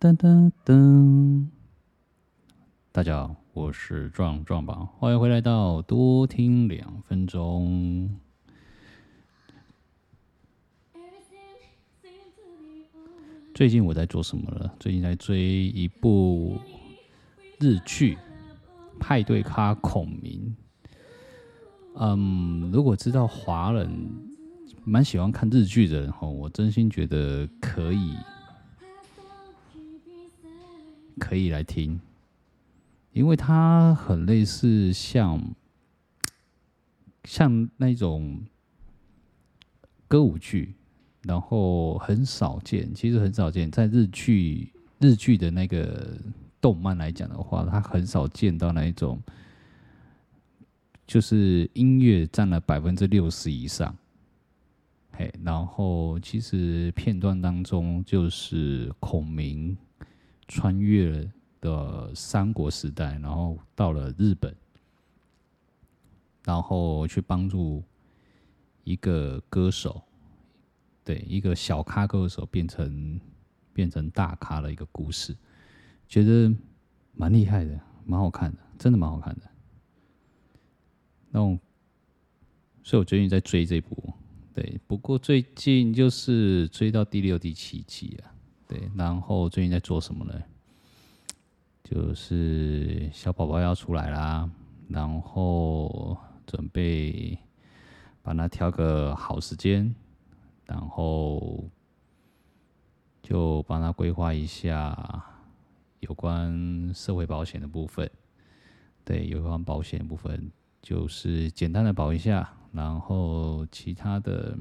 噔噔噔！大家好，我是壮壮宝，欢迎回来到多听两分钟。最近我在做什么了？最近在追一部日剧《派对咖孔明》。嗯，如果知道华人蛮喜欢看日剧的人哈，我真心觉得可以。可以来听，因为它很类似像像那种歌舞剧，然后很少见，其实很少见，在日剧日剧的那个动漫来讲的话，它很少见到那一种，就是音乐占了百分之六十以上，嘿，然后其实片段当中就是孔明。穿越了的三国时代，然后到了日本，然后去帮助一个歌手，对，一个小咖歌手变成变成大咖的一个故事，觉得蛮厉害的，蛮好看的，真的蛮好看的。那种，所以我最近在追这部，对，不过最近就是追到第六、第七集啊。对，然后最近在做什么呢？就是小宝宝要出来啦，然后准备帮他挑个好时间，然后就帮他规划一下有关社会保险的部分。对，有关保险部分，就是简单的保一下，然后其他的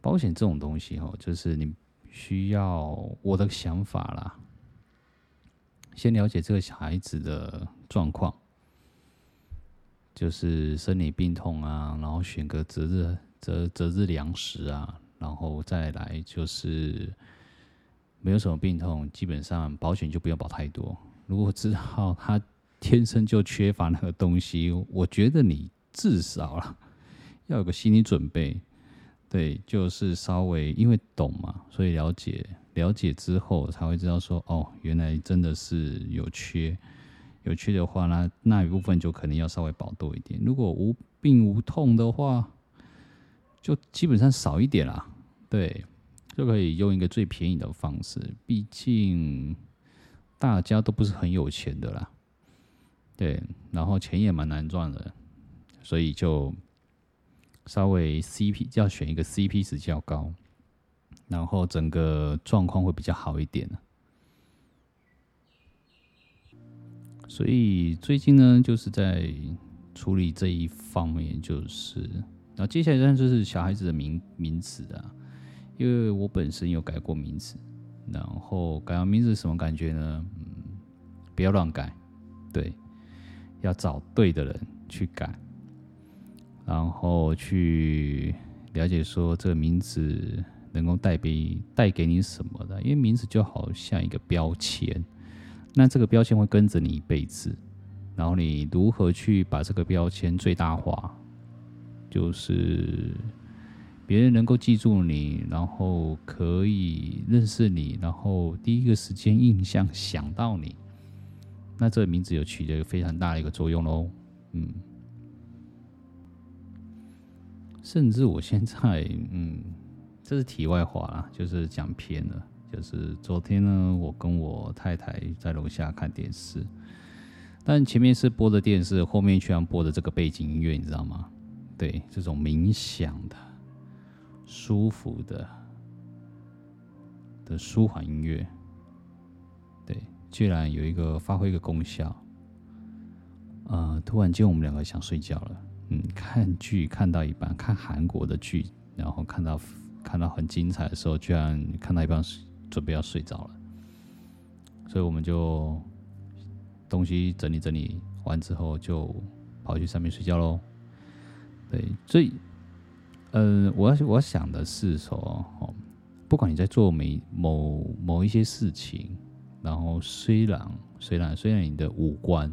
保险这种东西哦，就是你。需要我的想法啦，先了解这个小孩子的状况，就是生理病痛啊，然后选个择日择择日粮食啊，然后再来就是没有什么病痛，基本上保险就不要保太多。如果知道他天生就缺乏那个东西，我觉得你至少啦要有个心理准备。对，就是稍微因为懂嘛，所以了解了解之后才会知道说，哦，原来真的是有缺，有缺的话，那那一部分就可能要稍微保多一点。如果无病无痛的话，就基本上少一点啦。对，就可以用一个最便宜的方式，毕竟大家都不是很有钱的啦。对，然后钱也蛮难赚的，所以就。稍微 CP 要选一个 CP 值较高，然后整个状况会比较好一点。所以最近呢，就是在处理这一方面，就是，然后接下来呢，就是小孩子的名名字啊，因为我本身有改过名字，然后改完名字什么感觉呢？嗯，不要乱改，对，要找对的人去改。然后去了解说这个名字能够带给带给你什么的，因为名字就好像一个标签，那这个标签会跟着你一辈子。然后你如何去把这个标签最大化，就是别人能够记住你，然后可以认识你，然后第一个时间印象想到你，那这个名字有起着非常大的一个作用喽，嗯。甚至我现在，嗯，这是题外话啦，就是讲偏了。就是昨天呢，我跟我太太在楼下看电视，但前面是播的电视，后面居然播的这个背景音乐，你知道吗？对，这种冥想的、舒服的的舒缓音乐，对，居然有一个发挥一个功效。呃，突然间我们两个想睡觉了。嗯，看剧看到一半，看韩国的剧，然后看到看到很精彩的时候，居然看到一半准备要睡着了，所以我们就东西整理整理完之后，就跑去上面睡觉喽。对，所以，呃，我我想的是说，哦，不管你在做每某某一些事情，然后虽然虽然虽然你的五官，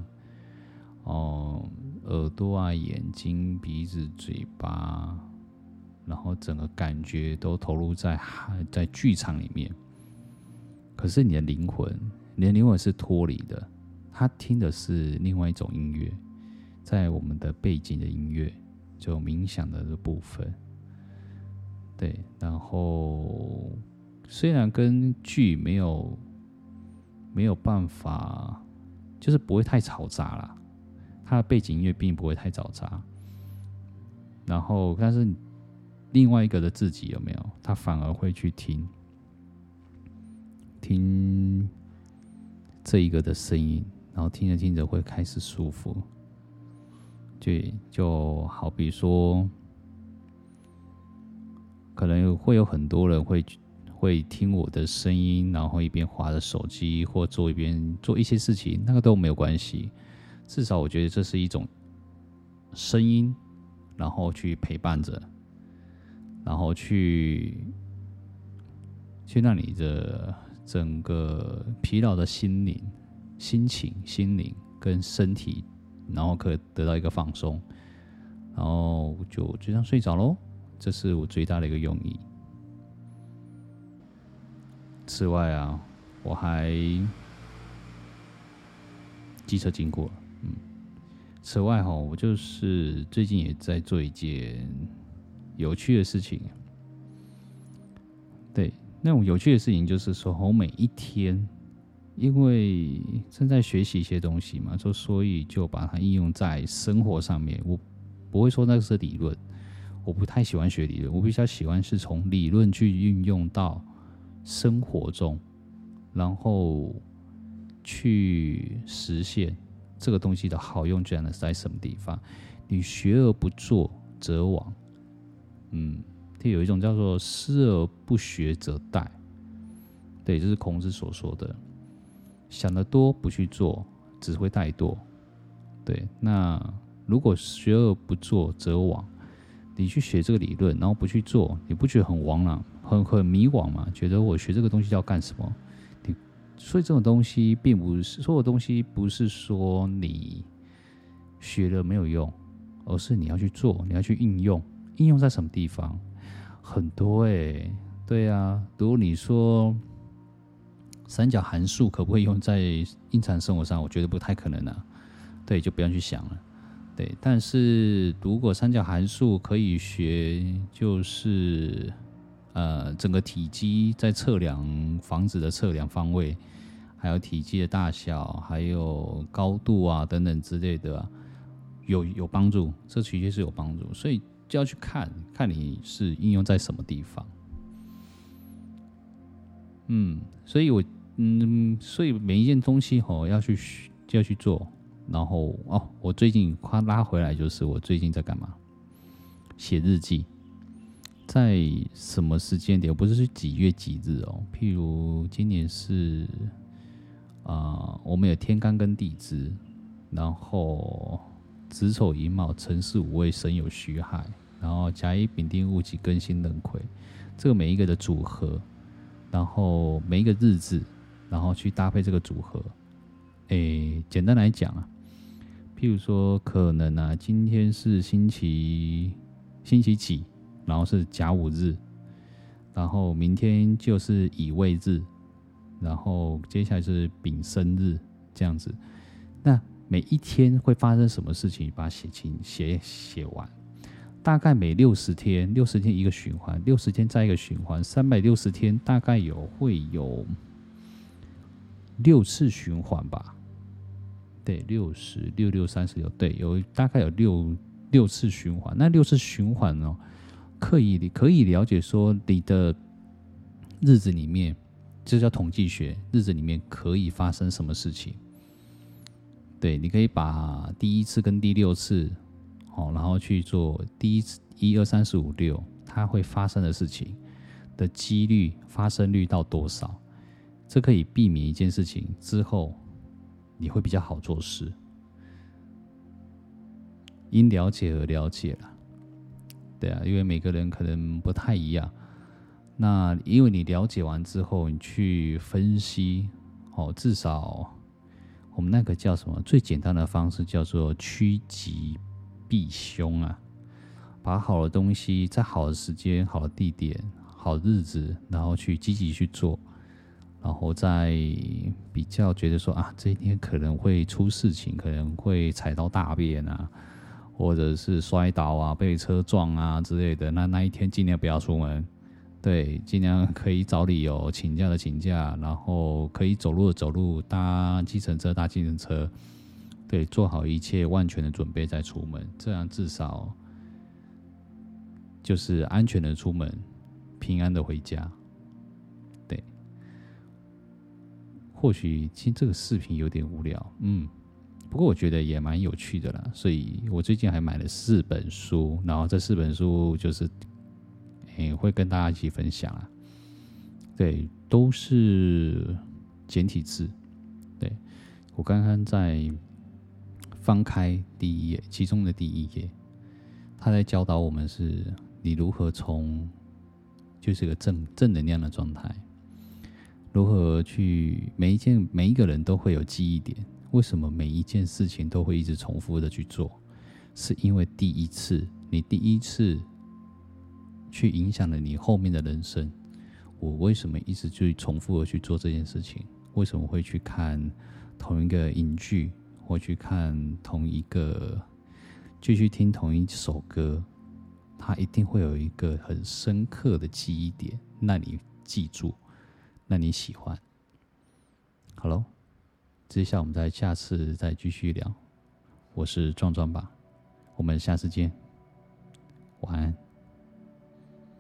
哦。耳朵啊，眼睛、鼻子、嘴巴，然后整个感觉都投入在在剧场里面。可是你的灵魂，你的灵魂是脱离的，他听的是另外一种音乐，在我们的背景的音乐，就冥想的这部分。对，然后虽然跟剧没有没有办法，就是不会太嘈杂啦，它的背景音乐并不会太嘈杂。然后，但是另外一个的自己有没有？他反而会去听听这一个的声音，然后听着听着会开始舒服。就就好比说。可能会有很多人会会听我的声音，然后一边划着手机，或做一边做一些事情，那个都没有关系。至少我觉得这是一种声音，然后去陪伴着，然后去去让你的整个疲劳的心灵、心情、心灵跟身体，然后可以得到一个放松，然后就就这样睡着喽。这是我最大的一个用意。此外啊，我还机车经过，嗯。此外哈，我就是最近也在做一件有趣的事情。对，那种有趣的事情就是说，我每一天，因为正在学习一些东西嘛，就所以就把它应用在生活上面。我不会说那个是理论。我不太喜欢学理论，我比较喜欢是从理论去运用到生活中，然后去实现这个东西的好用，居然是在什么地方？你学而不做则罔。嗯，它有一种叫做思而不学则殆。对，这是孔子所说的。想得多不去做，只会怠惰。对，那如果学而不做则罔。你去学这个理论，然后不去做，你不觉得很惘然、很很迷惘吗？觉得我学这个东西要干什么？所以这种东西并不是所有东西，不是说你学了没有用，而是你要去做，你要去应用。应用在什么地方？很多哎、欸，对、啊。如果你说三角函数可不可以用在日常生活上？我觉得不太可能啊。对，就不要去想了。对，但是如果三角函数可以学，就是呃，整个体积在测量房子的测量方位，还有体积的大小，还有高度啊等等之类的，有有帮助，这的确是有帮助，所以就要去看看你是应用在什么地方。嗯，所以我嗯，所以每一件东西吼要去就要去做。然后哦，我最近夸拉回来，就是我最近在干嘛？写日记，在什么时间点？不是是几月几日哦？譬如今年是啊、我们有天干跟地支，然后子丑寅卯辰巳午未申酉戌亥，然后甲乙丙丁戊己庚辛壬癸，这个每一个的组合，然后每一个日子，然后去搭配这个组合。诶，简单来讲啊。譬如说，可能啊，今天是星期星期几，然后是甲午日，然后明天就是乙未日，然后接下来是丙申日，这样子。那每一天会发生什么事情？把它写清，写写完。大概每六十天，六十天一个循环，六十天再一个循环，三百六十天大概有会有六次循环吧。对，六十六六三十六，对，有大概有六六次循环。那六次循环哦，可以可以了解说你的日子里面，这叫统计学，日子里面可以发生什么事情。对，你可以把第一次跟第六次，哦，然后去做第一次一二三四五六，它会发生的事情的几率发生率到多少，这可以避免一件事情之后。你会比较好做事，因了解而了解了，对啊，因为每个人可能不太一样。那因为你了解完之后，你去分析，哦，至少我们那个叫什么？最简单的方式叫做趋吉避凶啊，把好的东西在好的时间、好的地点、好日子，然后去积极去做，然后在比较觉得说啊，这一天可能会出事情，可能会踩到大便啊，或者是摔倒啊，被车撞啊之类的，那那一天尽量不要出门，对，尽量可以找理由请假的请假，然后可以走路的走路，搭计程车搭计程车，对，做好一切万全的准备再出门，这样至少就是安全的出门，平安的回家。对。或许其实这个视频有点无聊，嗯，不过我觉得也蛮有趣的啦。所以我最近还买了四本书，然后这四本书就是，诶、会跟大家一起分享啊。对，都是简体字。对，我刚刚在翻开第一页，其中的第一页，他在教导我们是你如何从，就是个正正能量的状态。如何去每一件每一个人都会有记忆点？为什么每一件事情都会一直重复的去做？是因为第一次，你第一次去影响了你后面的人生。我为什么一直去重复的去做这件事情？为什么会去看同一个影剧，或去看同一个，继续听同一首歌？它一定会有一个很深刻的记忆点，那你记住。那你喜欢？好喽，接下来我们再下次再继续聊。我是壮壮吧，我们下次见，晚安。